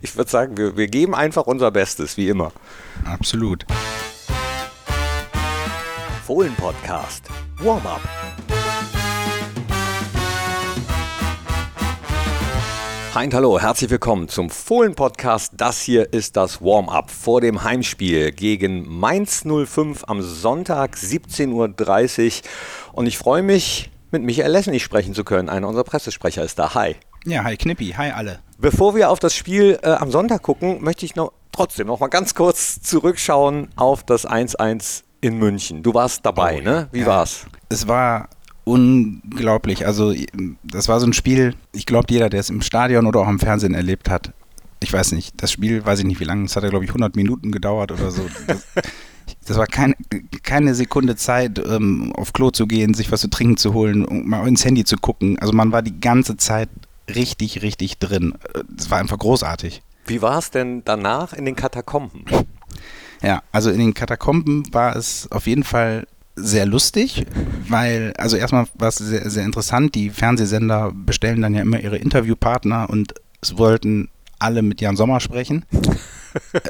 ich würde sagen, wir, wir geben einfach unser Bestes, wie immer. Absolut. Fohlen-Podcast. Warm-up. Hi und hallo, herzlich willkommen zum Fohlen-Podcast. Das hier ist das Warm-up vor dem Heimspiel gegen Mainz 05 am Sonntag 17.30 Uhr. Und ich freue mich, mit Michael Lessenich sprechen zu können. Einer unserer Pressesprecher ist da. Hi. Ja, hi Knippi, hi alle. Bevor wir auf das Spiel äh, am Sonntag gucken, möchte ich noch trotzdem noch mal ganz kurz zurückschauen auf das 1-1 in München. Du warst dabei, oh, ne? Wie ja. war's? Es war unglaublich. Also, das war so ein Spiel, ich glaube, jeder, der es im Stadion oder auch im Fernsehen erlebt hat, ich weiß nicht, das Spiel, weiß ich nicht wie lange, es hat ja, glaube ich, 100 Minuten gedauert oder so. Das, das war kein, keine Sekunde Zeit, ähm, auf Klo zu gehen, sich was zu trinken zu holen, mal ins Handy zu gucken. Also man war die ganze Zeit richtig, richtig drin. Es war einfach großartig. Wie war es denn danach in den Katakomben? Ja, also in den Katakomben war es auf jeden Fall sehr lustig, weil, also erstmal war es sehr, sehr interessant, die Fernsehsender bestellen dann ja immer ihre Interviewpartner und es wollten alle mit Jan Sommer sprechen.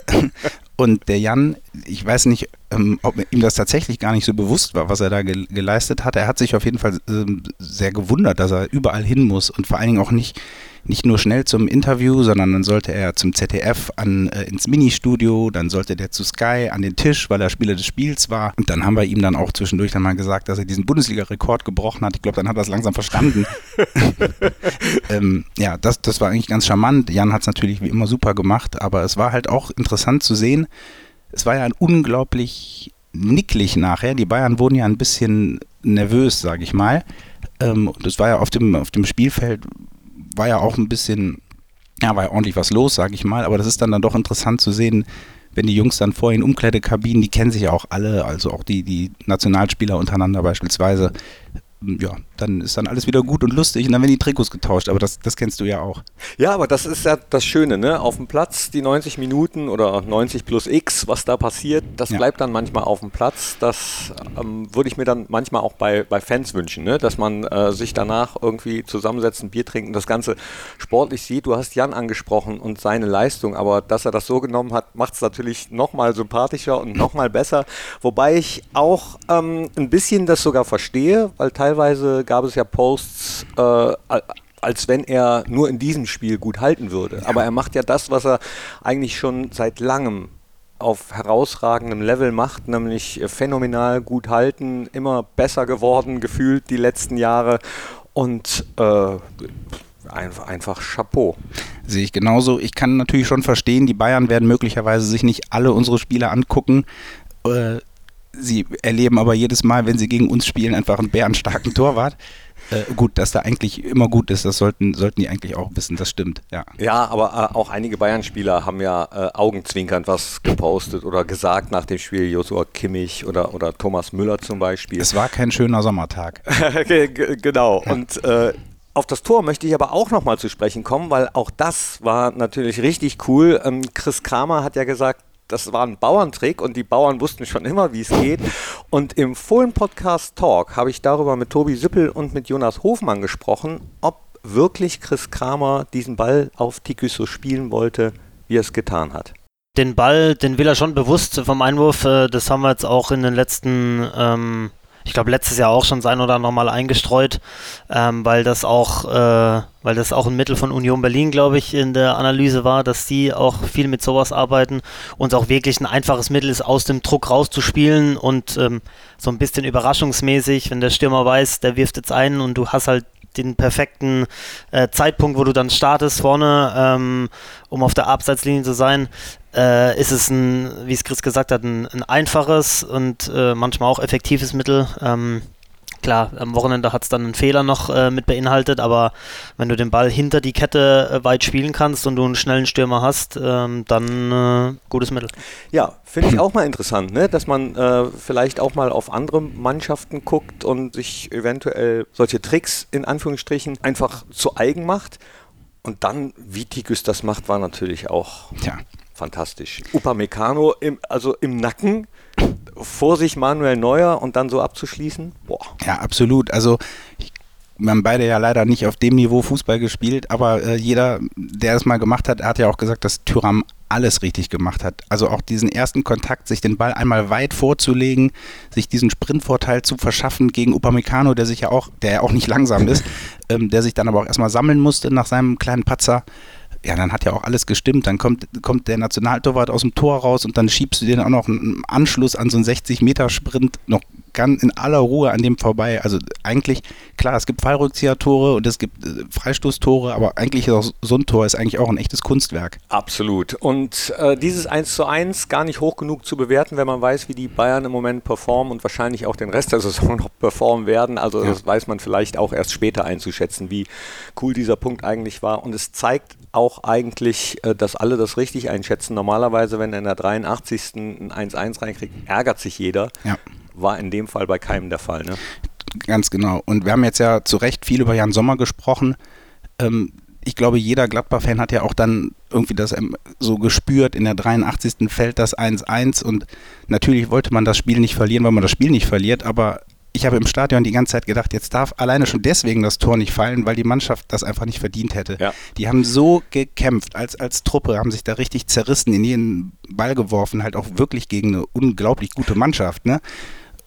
und der Jan, ich weiß nicht, ähm, ob ihm das tatsächlich gar nicht so bewusst war, was er da ge geleistet hat. Er hat sich auf jeden Fall ähm, sehr gewundert, dass er überall hin muss und vor allen Dingen auch nicht nicht nur schnell zum Interview, sondern dann sollte er zum ZDF an, äh, ins Ministudio, dann sollte der zu Sky an den Tisch, weil er Spieler des Spiels war. Und dann haben wir ihm dann auch zwischendurch dann mal gesagt, dass er diesen Bundesliga-Rekord gebrochen hat. Ich glaube, dann hat er es langsam verstanden. ähm, ja, das, das war eigentlich ganz charmant. Jan hat es natürlich wie immer super gemacht, aber es war halt auch interessant zu sehen. Es war ja ein unglaublich nicklig nachher. Die Bayern wurden ja ein bisschen nervös, sage ich mal. Ähm, es war ja auf dem, auf dem Spielfeld war ja auch ein bisschen, ja, war ja ordentlich was los, sag ich mal, aber das ist dann, dann doch interessant zu sehen, wenn die Jungs dann vor in Umkleidekabinen, die kennen sich ja auch alle, also auch die, die Nationalspieler untereinander beispielsweise, ja, dann ist dann alles wieder gut und lustig und dann werden die Trikots getauscht, aber das, das kennst du ja auch. Ja, aber das ist ja das Schöne, ne? Auf dem Platz die 90 Minuten oder 90 plus X, was da passiert, das ja. bleibt dann manchmal auf dem Platz. Das ähm, würde ich mir dann manchmal auch bei, bei Fans wünschen, ne? Dass man äh, sich danach irgendwie zusammensetzt, ein Bier trinken, das Ganze sportlich sieht. Du hast Jan angesprochen und seine Leistung, aber dass er das so genommen hat, macht es natürlich nochmal sympathischer und nochmal besser. Wobei ich auch ähm, ein bisschen das sogar verstehe, weil teilweise gab es ja Posts, äh, als wenn er nur in diesem Spiel gut halten würde. Aber er macht ja das, was er eigentlich schon seit langem auf herausragendem Level macht, nämlich phänomenal gut halten, immer besser geworden, gefühlt die letzten Jahre und äh, einfach, einfach Chapeau. Sehe ich genauso. Ich kann natürlich schon verstehen, die Bayern werden möglicherweise sich nicht alle unsere Spiele angucken. Äh, sie erleben aber jedes Mal, wenn sie gegen uns spielen, einfach einen bärenstarken Torwart. Äh, gut, dass da eigentlich immer gut ist, das sollten, sollten die eigentlich auch wissen, das stimmt, ja. Ja, aber äh, auch einige Bayern-Spieler haben ja äh, augenzwinkernd was gepostet oder gesagt nach dem Spiel, Josua Kimmich oder, oder Thomas Müller zum Beispiel. Es war kein schöner Sommertag. genau, ja. und äh, auf das Tor möchte ich aber auch nochmal zu sprechen kommen, weil auch das war natürlich richtig cool. Ähm, Chris Kramer hat ja gesagt, das war ein Bauerntrick und die Bauern wussten schon immer, wie es geht. Und im Fohlen-Podcast Talk habe ich darüber mit Tobi Sippel und mit Jonas Hofmann gesprochen, ob wirklich Chris Kramer diesen Ball auf Tikus so spielen wollte, wie er es getan hat. Den Ball, den will er schon bewusst vom Einwurf. Äh, das haben wir jetzt auch in den letzten ähm, ich glaube, letztes Jahr auch schon sein oder noch mal eingestreut, ähm, weil das auch, äh, weil das auch ein Mittel von Union Berlin, glaube ich, in der Analyse war, dass die auch viel mit sowas arbeiten und auch wirklich ein einfaches Mittel ist, aus dem Druck rauszuspielen und ähm, so ein bisschen überraschungsmäßig, wenn der Stürmer weiß, der wirft jetzt ein und du hast halt den perfekten äh, Zeitpunkt, wo du dann startest vorne, ähm, um auf der Abseitslinie zu sein, äh, ist es ein, wie es Chris gesagt hat, ein, ein einfaches und äh, manchmal auch effektives Mittel. Ähm, Klar, am Wochenende hat es dann einen Fehler noch äh, mit beinhaltet, aber wenn du den Ball hinter die Kette äh, weit spielen kannst und du einen schnellen Stürmer hast, ähm, dann äh, gutes Mittel. Ja, finde ich auch mal interessant, ne? dass man äh, vielleicht auch mal auf andere Mannschaften guckt und sich eventuell solche Tricks in Anführungsstrichen einfach zu eigen macht. Und dann, wie Tikus das macht, war natürlich auch ja. Fantastisch. Upamecano im, also im Nacken vor sich Manuel Neuer und dann so abzuschließen? Boah. Ja, absolut. Also ich wir haben beide ja leider nicht auf dem Niveau Fußball gespielt, aber äh, jeder, der es mal gemacht hat, hat ja auch gesagt, dass Thüram alles richtig gemacht hat. Also auch diesen ersten Kontakt, sich den Ball einmal weit vorzulegen, sich diesen Sprintvorteil zu verschaffen gegen Upamecano, der sich ja auch, der ja auch nicht langsam ist, ähm, der sich dann aber auch erstmal sammeln musste nach seinem kleinen Patzer ja, dann hat ja auch alles gestimmt. Dann kommt, kommt der Nationaltorwart aus dem Tor raus und dann schiebst du den auch noch einen Anschluss an so einen 60-Meter-Sprint noch ganz in aller Ruhe an dem vorbei. Also eigentlich, klar, es gibt Fallrückzieher-Tore und es gibt äh, Freistoßtore, aber eigentlich ist auch so ein Tor ist eigentlich auch ein echtes Kunstwerk. Absolut. Und äh, dieses 1 zu 1 gar nicht hoch genug zu bewerten, wenn man weiß, wie die Bayern im Moment performen und wahrscheinlich auch den Rest der Saison noch performen werden. Also ja. das weiß man vielleicht auch erst später einzuschätzen, wie cool dieser Punkt eigentlich war. Und es zeigt auch eigentlich, äh, dass alle das richtig einschätzen. Normalerweise, wenn er in der 83. ein 1-1 reinkriegt, ärgert sich jeder. Ja war in dem Fall bei keinem der Fall. Ne? Ganz genau. Und wir haben jetzt ja zu Recht viel über Jan Sommer gesprochen. Ähm, ich glaube, jeder Gladbach-Fan hat ja auch dann irgendwie das ähm, so gespürt, in der 83. fällt das 1-1 und natürlich wollte man das Spiel nicht verlieren, weil man das Spiel nicht verliert, aber ich habe im Stadion die ganze Zeit gedacht, jetzt darf alleine schon deswegen das Tor nicht fallen, weil die Mannschaft das einfach nicht verdient hätte. Ja. Die haben so gekämpft, als, als Truppe, haben sich da richtig zerrissen, in jeden Ball geworfen, halt auch wirklich gegen eine unglaublich gute Mannschaft. Ne?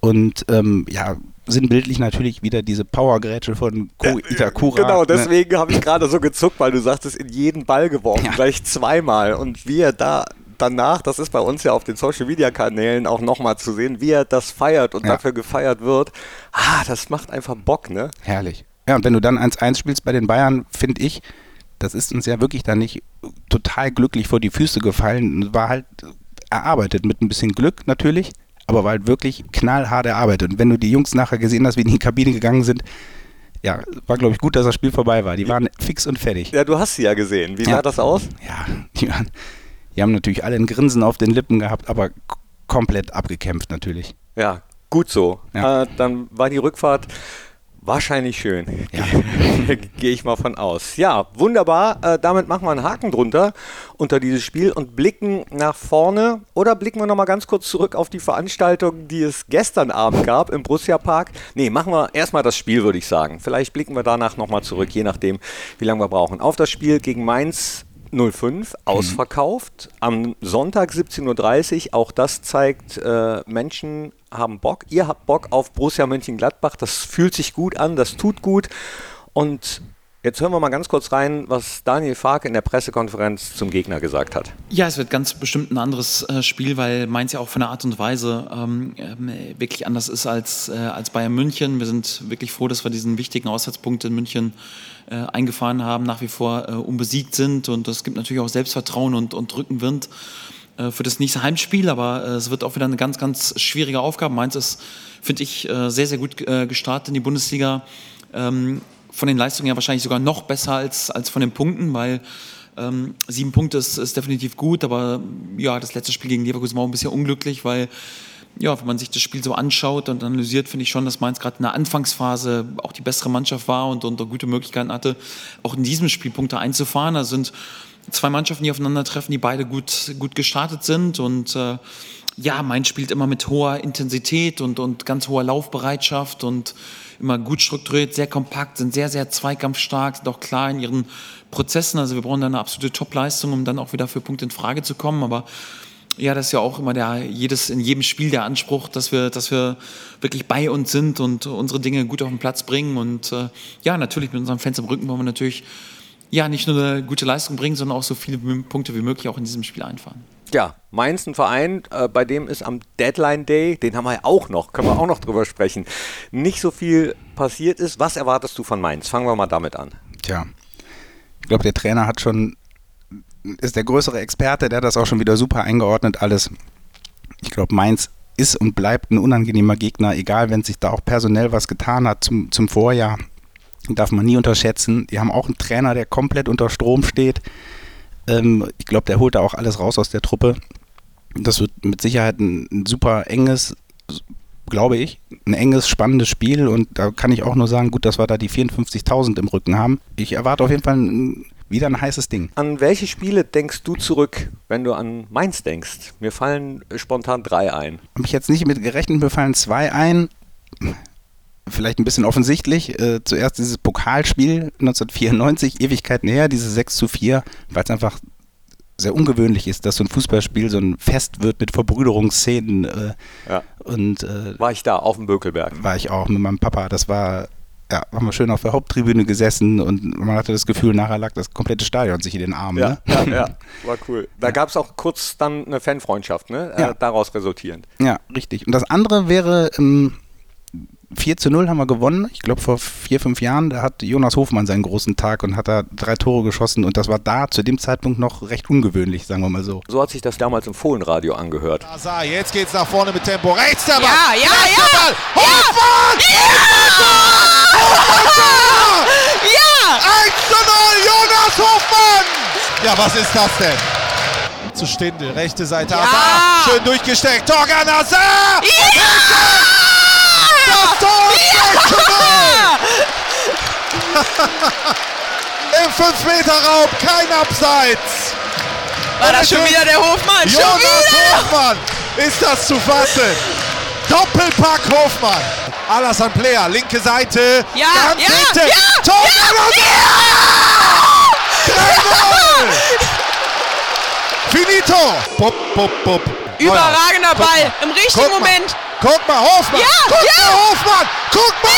Und ähm, ja, sinnbildlich natürlich wieder diese Powergrätsche von Ko Itakura. Genau, ne? deswegen ne? habe ich gerade so gezuckt, weil du sagtest, in jeden Ball geworfen, ja. gleich zweimal. Und wie er da danach, das ist bei uns ja auf den Social Media Kanälen auch nochmal zu sehen, wie er das feiert und ja. dafür gefeiert wird. Ah, das macht einfach Bock, ne? Herrlich. Ja, und wenn du dann 1-1 spielst bei den Bayern, finde ich, das ist uns ja wirklich dann nicht total glücklich vor die Füße gefallen. War halt erarbeitet mit ein bisschen Glück natürlich aber war halt wirklich knallhart erarbeitet. Und wenn du die Jungs nachher gesehen hast, wie die in die Kabine gegangen sind, ja, war glaube ich gut, dass das Spiel vorbei war. Die waren fix und fertig. Ja, du hast sie ja gesehen. Wie sah das aus? Ja, die, waren, die haben natürlich alle ein Grinsen auf den Lippen gehabt, aber komplett abgekämpft natürlich. Ja, gut so. Ja. Äh, dann war die Rückfahrt Wahrscheinlich schön. Ja. Gehe ich mal von aus. Ja, wunderbar. Äh, damit machen wir einen Haken drunter unter dieses Spiel und blicken nach vorne. Oder blicken wir nochmal ganz kurz zurück auf die Veranstaltung, die es gestern Abend gab im Borussia Park. Nee, machen wir erstmal das Spiel, würde ich sagen. Vielleicht blicken wir danach nochmal zurück, je nachdem, wie lange wir brauchen. Auf das Spiel gegen Mainz 05 ausverkauft. Mhm. Am Sonntag 17.30 Uhr. Auch das zeigt, äh, Menschen haben Bock. Ihr habt Bock auf Borussia Mönchengladbach. Das fühlt sich gut an, das tut gut. Und Jetzt hören wir mal ganz kurz rein, was Daniel Fark in der Pressekonferenz zum Gegner gesagt hat. Ja, es wird ganz bestimmt ein anderes äh, Spiel, weil Mainz ja auch von der Art und Weise ähm, äh, wirklich anders ist als, äh, als Bayern München. Wir sind wirklich froh, dass wir diesen wichtigen Aussatzpunkt in München äh, eingefahren haben, nach wie vor äh, unbesiegt sind. Und es gibt natürlich auch Selbstvertrauen und, und Rückenwind äh, für das nächste Heimspiel, aber es wird auch wieder eine ganz, ganz schwierige Aufgabe. Mainz ist, finde ich, sehr, sehr gut gestartet in die Bundesliga. Ähm, von den Leistungen ja wahrscheinlich sogar noch besser als, als von den Punkten, weil ähm, sieben Punkte ist, ist, definitiv gut, aber ja, das letzte Spiel gegen Leverkusen war ein bisschen unglücklich, weil ja, wenn man sich das Spiel so anschaut und analysiert, finde ich schon, dass Mainz gerade in der Anfangsphase auch die bessere Mannschaft war und, und gute Möglichkeiten hatte, auch in diesem Spiel Punkte einzufahren. Also sind zwei Mannschaften, die aufeinandertreffen, die beide gut, gut gestartet sind und äh, ja, Mainz spielt immer mit hoher Intensität und, und ganz hoher Laufbereitschaft und immer gut strukturiert, sehr kompakt, sind sehr, sehr zweikampfstark, sind auch klar in ihren Prozessen. Also wir brauchen da eine absolute Topleistung, um dann auch wieder für Punkte in Frage zu kommen. Aber ja, das ist ja auch immer der, jedes, in jedem Spiel der Anspruch, dass wir, dass wir wirklich bei uns sind und unsere Dinge gut auf den Platz bringen. Und äh, ja, natürlich mit unseren Fans im Rücken wollen wir natürlich ja, nicht nur eine gute Leistung bringen, sondern auch so viele Punkte wie möglich auch in diesem Spiel einfahren. Ja, Mainz ein Verein, äh, bei dem ist am Deadline Day, den haben wir ja auch noch, können wir auch noch drüber sprechen, nicht so viel passiert ist. Was erwartest du von Mainz? Fangen wir mal damit an. Tja, ich glaube, der Trainer hat schon, ist der größere Experte, der hat das auch schon wieder super eingeordnet, alles. Ich glaube, Mainz ist und bleibt ein unangenehmer Gegner, egal wenn sich da auch personell was getan hat zum, zum Vorjahr. Darf man nie unterschätzen. Die haben auch einen Trainer, der komplett unter Strom steht ähm, ich glaube, der holt da auch alles raus aus der Truppe. Das wird mit Sicherheit ein, ein super enges, glaube ich, ein enges, spannendes Spiel. Und da kann ich auch nur sagen, gut, dass wir da die 54.000 im Rücken haben. Ich erwarte auf jeden Fall ein, wieder ein heißes Ding. An welche Spiele denkst du zurück, wenn du an Mainz denkst? Mir fallen spontan drei ein. Habe ich jetzt nicht mit gerechnet, mir fallen zwei ein. Vielleicht ein bisschen offensichtlich. Äh, zuerst dieses Pokalspiel 1994, Ewigkeit näher, diese 6 zu 4, weil es einfach sehr ungewöhnlich ist, dass so ein Fußballspiel so ein Fest wird mit Verbrüderungsszenen. Äh, Ja. Und äh, War ich da auf dem Bökelberg. war ich auch mit meinem Papa. Das war, ja, haben wir schön auf der Haupttribüne gesessen und man hatte das Gefühl, nachher lag das komplette Stadion sich in den Armen. Ja, Ne? ja, ja, war cool. Da gab es auch kurz dann eine Fanfreundschaft, ne? Ja. Äh, daraus resultierend. Ja, richtig. Und das andere wäre, ähm, 4 zu 0 haben wir gewonnen. Ich glaube, vor vier, fünf Jahren, da hat Jonas Hofmann seinen großen Tag und hat da drei Tore geschossen. Und das war da zu dem Zeitpunkt noch recht ungewöhnlich, sagen wir mal so. So hat sich das damals im Fohlenradio angehört. Jetzt geht's nach vorne mit Tempo. Rechts der Ball. Ja, ja, Rechts ja. Der Ball. Hofmann! Ja! 1 zu 0, Jonas Hofmann! Ja, was ist das denn? Zu Stindel, rechte Seite Ja. Schön durchgesteckt. Torgan Hazard! Das Tor 6 zu 0! Im 5-Meter-Raum, kein Abseits. War das schon wieder der Hofmann? Schon Jonas! Hofmann, ist das zu fassen? Doppelpack Hofmann. Alassane Player, linke Seite. Ja, ganz ja, hinten. ja, Tor ja, 3-0. Finito. Bup, bup, bup. Überragender Ball im richtigen. Moment. Guck mal, Hofmann. Ja, Guck ja. mal, Hofmann. Guck mal.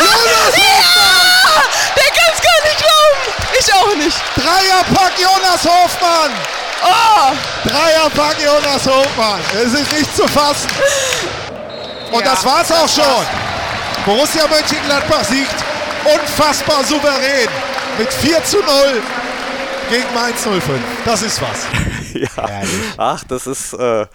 Jonas Ja! Der kann es gar nicht glauben. Ich auch nicht. Dreierpack Jonas Hofmann. Oh! Dreierpack Jonas Hofmann. Es ist nicht zu fassen. Und Ja, das war's auch schon. Borussia Mönchengladbach siegt unfassbar souverän mit 4 zu 0 gegen Mainz 05. Das ist was. ja. Ach, das ist äh,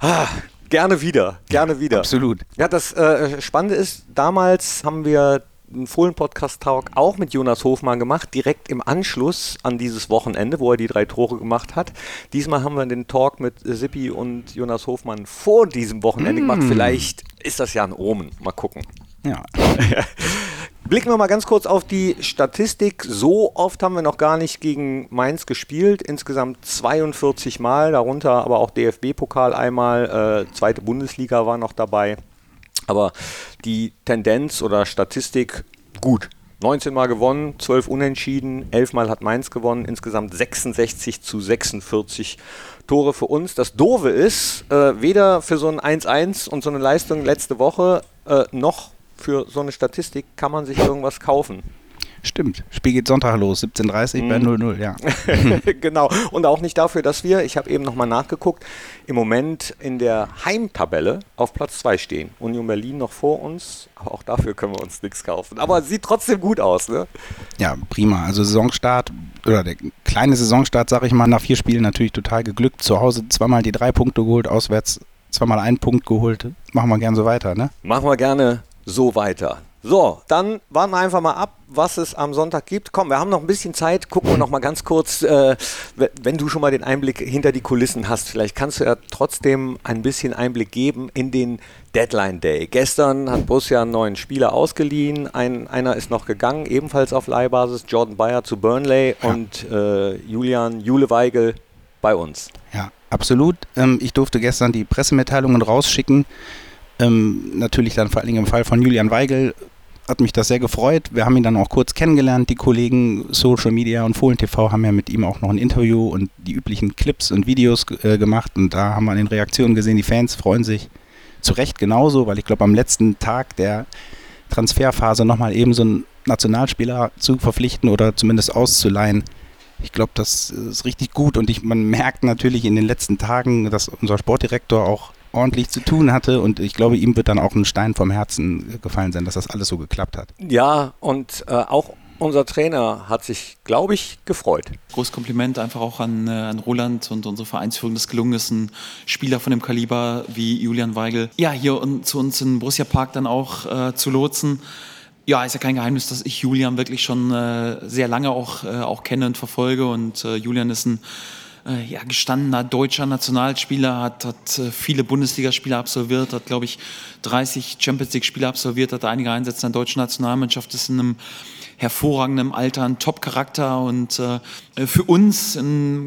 ah, gerne wieder, gerne wieder. Absolut. Ja, das äh, Spannende ist, damals haben wir einen Fohlen-Podcast-Talk auch mit Jonas Hofmann gemacht, direkt im Anschluss an dieses Wochenende, wo er die drei Tore gemacht hat. Diesmal haben wir den Talk mit Sippi und Jonas Hofmann vor diesem Wochenende gemacht. Vielleicht ist das ja ein Omen. Mal gucken. Ja. Blicken wir mal ganz kurz auf die Statistik. So oft haben wir noch gar nicht gegen Mainz gespielt. Insgesamt 42 Mal, darunter aber auch DFB-Pokal einmal. Äh, zweite Bundesliga war noch dabei. Aber die Tendenz oder Statistik gut. 19 Mal gewonnen, 12 unentschieden, 11 Mal hat Mainz gewonnen, insgesamt 66 zu 46 Tore für uns. Das Doofe ist, äh, weder für so ein 1-1 und so eine Leistung letzte Woche äh, noch für so eine Statistik kann man sich irgendwas kaufen. Stimmt. Spiel geht Sonntag los, 17.30 bei 0-0, ja. genau. Und auch nicht dafür, dass wir, ich habe eben nochmal nachgeguckt, im Moment in der Heimtabelle auf Platz 2 stehen. Union Berlin noch vor uns, aber auch dafür können wir uns nichts kaufen. Aber sieht trotzdem gut aus, ne? Ja, prima. Also Saisonstart oder der kleine Saisonstart, sag ich mal, nach vier Spielen natürlich total geglückt. Zu Hause zweimal die drei Punkte geholt, auswärts zweimal einen Punkt geholt. Machen wir gern so weiter, ne? Machen wir gerne so weiter. So, dann warten wir einfach mal ab, was es am Sonntag gibt. Komm, wir haben noch ein bisschen Zeit. Gucken wir noch mal ganz kurz, äh, wenn du schon mal den Einblick hinter die Kulissen hast. Vielleicht kannst du ja trotzdem ein bisschen Einblick geben in den Deadline Day. Gestern hat Borussia einen neuen Spieler ausgeliehen. Ein, einer ist noch gegangen, ebenfalls auf Leihbasis. Jordan Bayer zu Burnley und äh, Julian Jule Weigel bei uns. Ja, absolut. Ähm, ich durfte gestern die Pressemitteilungen rausschicken. Ähm, natürlich dann vor allen Dingen im Fall von Julian Weigel hat mich das sehr gefreut. Wir haben ihn dann auch kurz kennengelernt. Die Kollegen Social Media und Fohlen TV haben ja mit ihm auch noch ein Interview und die üblichen Clips und Videos äh, gemacht. Und da haben wir an den Reaktionen gesehen, die Fans freuen sich zu Recht genauso, weil ich glaube, am letzten Tag der Transferphase nochmal eben so einen Nationalspieler zu verpflichten oder zumindest auszuleihen, ich glaube, das ist richtig gut und ich, man merkt natürlich in den letzten Tagen, dass unser Sportdirektor auch ordentlich zu tun hatte und ich glaube, ihm wird dann auch ein Stein vom Herzen gefallen sein, dass das alles so geklappt hat. Ja, und äh, auch unser Trainer hat sich, glaube ich, gefreut. Großes Kompliment einfach auch an, äh, an Roland und unsere Vereinsführung, dass gelungen ist, einen Spieler von dem Kaliber wie Julian Weigel ja hier un, zu uns in Borussia Park dann auch äh, zu lotsen. Ja, ist ja kein Geheimnis, dass ich Julian wirklich schon äh, sehr lange auch, äh, auch kenne und verfolge und äh, Julian ist ein äh, ja, gestandener deutscher Nationalspieler, hat, hat äh, viele Bundesligaspiele absolviert, hat, glaube ich, 30 Champions League-Spiele absolviert, hat einige Einsätze in der deutschen Nationalmannschaft, ist in einem hervorragendem Alter, ein Top-Charakter und äh, für uns,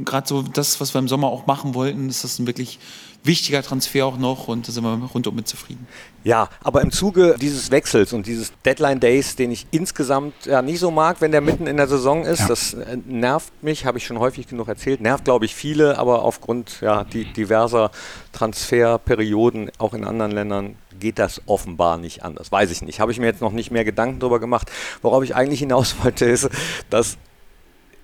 gerade so das, was wir im Sommer auch machen wollten, ist das ein wirklich wichtiger Transfer auch noch und da sind wir rundum mit zufrieden. Ja, aber im Zuge dieses Wechsels und dieses Deadline Days, den ich insgesamt ja nicht so mag, wenn der mitten in der Saison ist, ja. das äh, nervt mich, habe ich schon häufig genug erzählt, nervt glaube ich viele, aber aufgrund ja, die, diverser Transferperioden auch in anderen Ländern geht das offenbar nicht anders. Weiß ich nicht. Habe ich mir jetzt noch nicht mehr Gedanken darüber gemacht. Worauf ich eigentlich hinaus wollte, ist, dass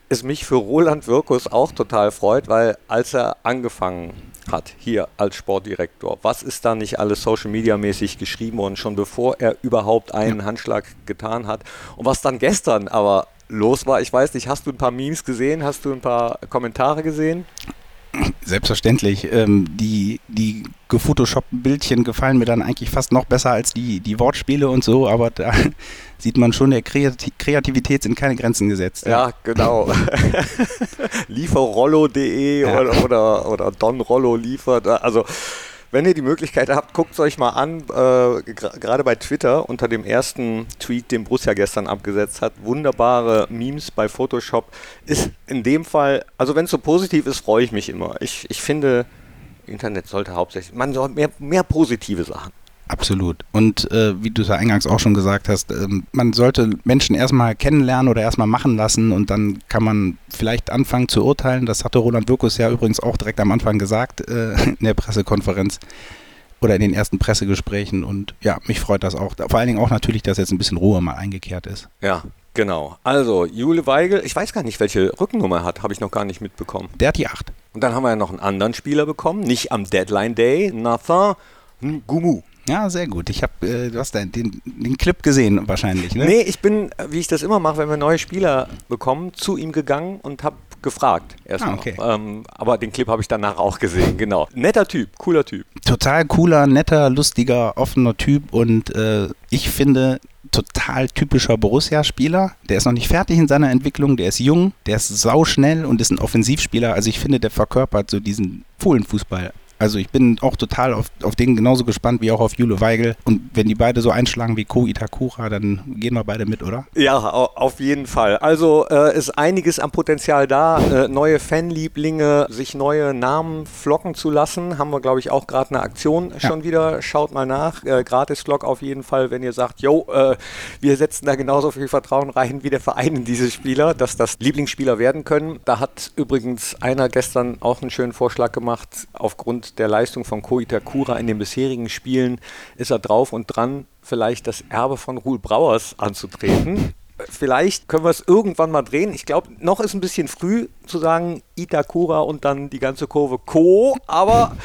es mich für Roland Wirkus auch total freut, weil als er angefangen hat hier als Sportdirektor, was ist da nicht alles Social Media mäßig geschrieben worden, schon bevor er überhaupt einen. Handschlag getan hat und was dann gestern aber los war, ich weiß nicht, hast du ein paar Memes gesehen, hast du ein paar Kommentare gesehen? Selbstverständlich. Ähm, die die gefotoshoppten Bildchen gefallen mir dann eigentlich fast noch besser als die, die Wortspiele und so, aber da sieht man schon, der Kreativität sind keine Grenzen gesetzt. Ja, ja genau. Lieferrollo.de ja. oder, oder, oder Don Rollo liefert. Also wenn ihr die Möglichkeit habt, guckt es euch mal an. Äh, Gerade bei Twitter unter dem ersten Tweet, den Borussia gestern abgesetzt hat. Wunderbare Memes bei Photoshop. Ist in dem Fall, also wenn es so positiv ist, freue ich mich immer. Ich, ich finde, Internet sollte hauptsächlich, man soll mehr, mehr positive Sachen. Absolut. Und äh, wie du es ja eingangs auch schon gesagt hast, äh, man sollte Menschen erstmal kennenlernen oder erstmal machen lassen und dann kann man vielleicht anfangen zu urteilen. Das hatte Roland Wirkus ja übrigens auch direkt am Anfang gesagt äh, in der Pressekonferenz oder in den ersten Pressegesprächen. Und ja, mich freut das auch. Vor allen Dingen auch natürlich, dass jetzt ein bisschen Ruhe mal eingekehrt ist. Ja, Genau. Also, Jule Weigel, ich weiß gar nicht, welche Rückennummer er hat, habe ich noch gar nicht mitbekommen. Der hat die 8. Und dann haben wir ja noch einen anderen Spieler bekommen, nicht am Deadline Day, Nathan Gumu. Ja, sehr gut. Ich habe, äh, du hast den, den, Clip gesehen wahrscheinlich, ne? Nee, ich bin, wie ich das immer mache, wenn wir neue Spieler bekommen, zu ihm gegangen und habe gefragt erstmal. Ah, okay. ähm, aber den Clip habe ich danach auch gesehen, genau. Netter Typ, cooler Typ. Total cooler, netter, lustiger, offener Typ und äh, ich finde, total typischer Borussia-Spieler. Der ist noch nicht fertig in seiner Entwicklung, der ist jung, der ist sauschnell und ist ein Offensivspieler. Also ich finde, der verkörpert so diesen Fohlenfußball also ich bin auch total auf, auf den genauso gespannt wie auch auf Jule Weigel. Und wenn die beide so einschlagen wie Ko Itakura, dann gehen wir beide mit, oder? Ja, auf jeden Fall. Also äh, ist einiges am Potenzial da. Äh, neue Fanlieblinge, sich neue Namen flocken zu lassen. Haben wir, glaube ich, auch gerade eine Aktion ja. schon wieder. Schaut mal nach. Äh, Gratis-Vlog auf jeden Fall, wenn ihr sagt, yo, äh, wir setzen da genauso viel Vertrauen rein wie der Verein in diese Spieler, dass das Lieblingsspieler werden können. Da hat übrigens einer gestern auch einen schönen Vorschlag gemacht, aufgrund der Leistung von Ko Itakura in den bisherigen Spielen ist er drauf und dran, vielleicht das Erbe von Ruhl Brauers anzutreten. Vielleicht können wir es irgendwann mal drehen. Ich glaube, noch ist ein bisschen früh zu sagen Itakura und dann die ganze Kurve Co. Aber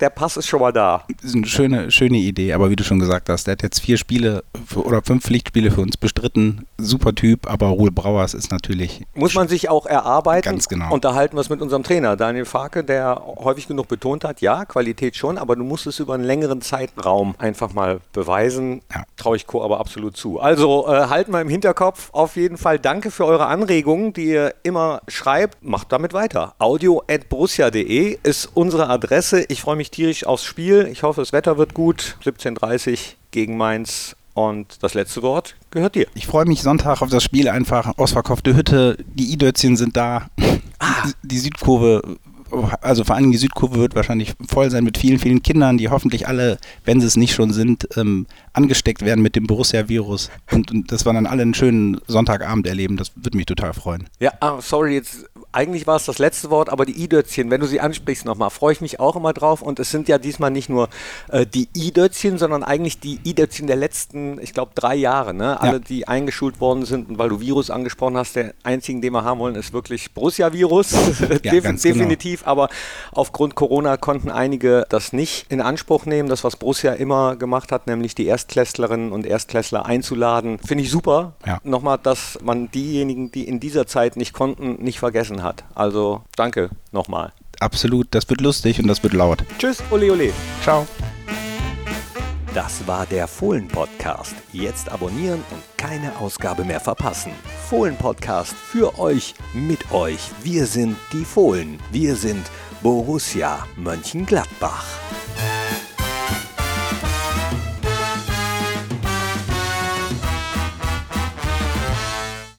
der Pass ist schon mal da. Das ist eine schöne, schöne Idee, aber wie du schon gesagt hast, der hat jetzt vier Spiele oder fünf Pflichtspiele für uns bestritten. Super Typ, aber Ruhl Brauers ist natürlich. Muss man sich auch erarbeiten. Ganz genau. Unterhalten wir es mit unserem Trainer, Daniel Farke, der häufig genug betont hat, ja, Qualität schon, aber du musst es über einen längeren Zeitraum einfach mal beweisen. Ja. Traue ich Co. aber absolut zu. Also äh, halten wir im Hinterkopf auf jeden Fall. Danke für eure Anregungen, die ihr immer schreibt. Macht damit weiter. audio.borussia.de ist unsere Adresse. Ich freue mich tierisch aufs Spiel. Ich hoffe, das Wetter wird gut. 17.30 gegen Mainz. Und das letzte Wort gehört dir. Ich freue mich Sonntag auf das Spiel einfach. Ausverkaufte Hütte, die I-Dötzchen sind da. Ah. Die Südkurve also vor allem die Südkurve wird wahrscheinlich voll sein mit vielen, vielen Kindern, die hoffentlich alle, wenn sie es nicht schon sind, ähm, angesteckt werden mit dem Borussia-Virus. Und, und das war dann alle einen schönen Sonntagabend erleben. Das würde mich total freuen. Ja, ah, sorry, jetzt eigentlich war es das letzte Wort, aber die I-Dötzchen, wenn du sie ansprichst nochmal, freue ich mich auch immer drauf. Und es sind ja diesmal nicht nur äh, die I-Dötzchen, sondern eigentlich die I-Dötzchen der letzten, ich glaube, drei Jahre. Ne? Alle, ja. die eingeschult worden sind. Und weil du Virus angesprochen hast, der einzigen, den wir haben wollen, ist wirklich Borussia-Virus. Ja, Def genau. definitiv. Aber aufgrund Corona konnten einige das nicht in Anspruch nehmen. Das, was Borussia immer gemacht hat, nämlich die Erstklässlerinnen und Erstklässler einzuladen, finde ich super. Ja. Nochmal, dass man diejenigen, die in dieser Zeit nicht konnten, nicht vergessen hat hat. Also danke nochmal. Absolut, das wird lustig und das wird laut. Tschüss, ole ole. Ciao. Das war der Fohlen-Podcast. Jetzt abonnieren und keine Ausgabe mehr verpassen. Fohlen-Podcast für euch, mit euch. Wir sind die Fohlen. Wir sind Borussia Mönchengladbach.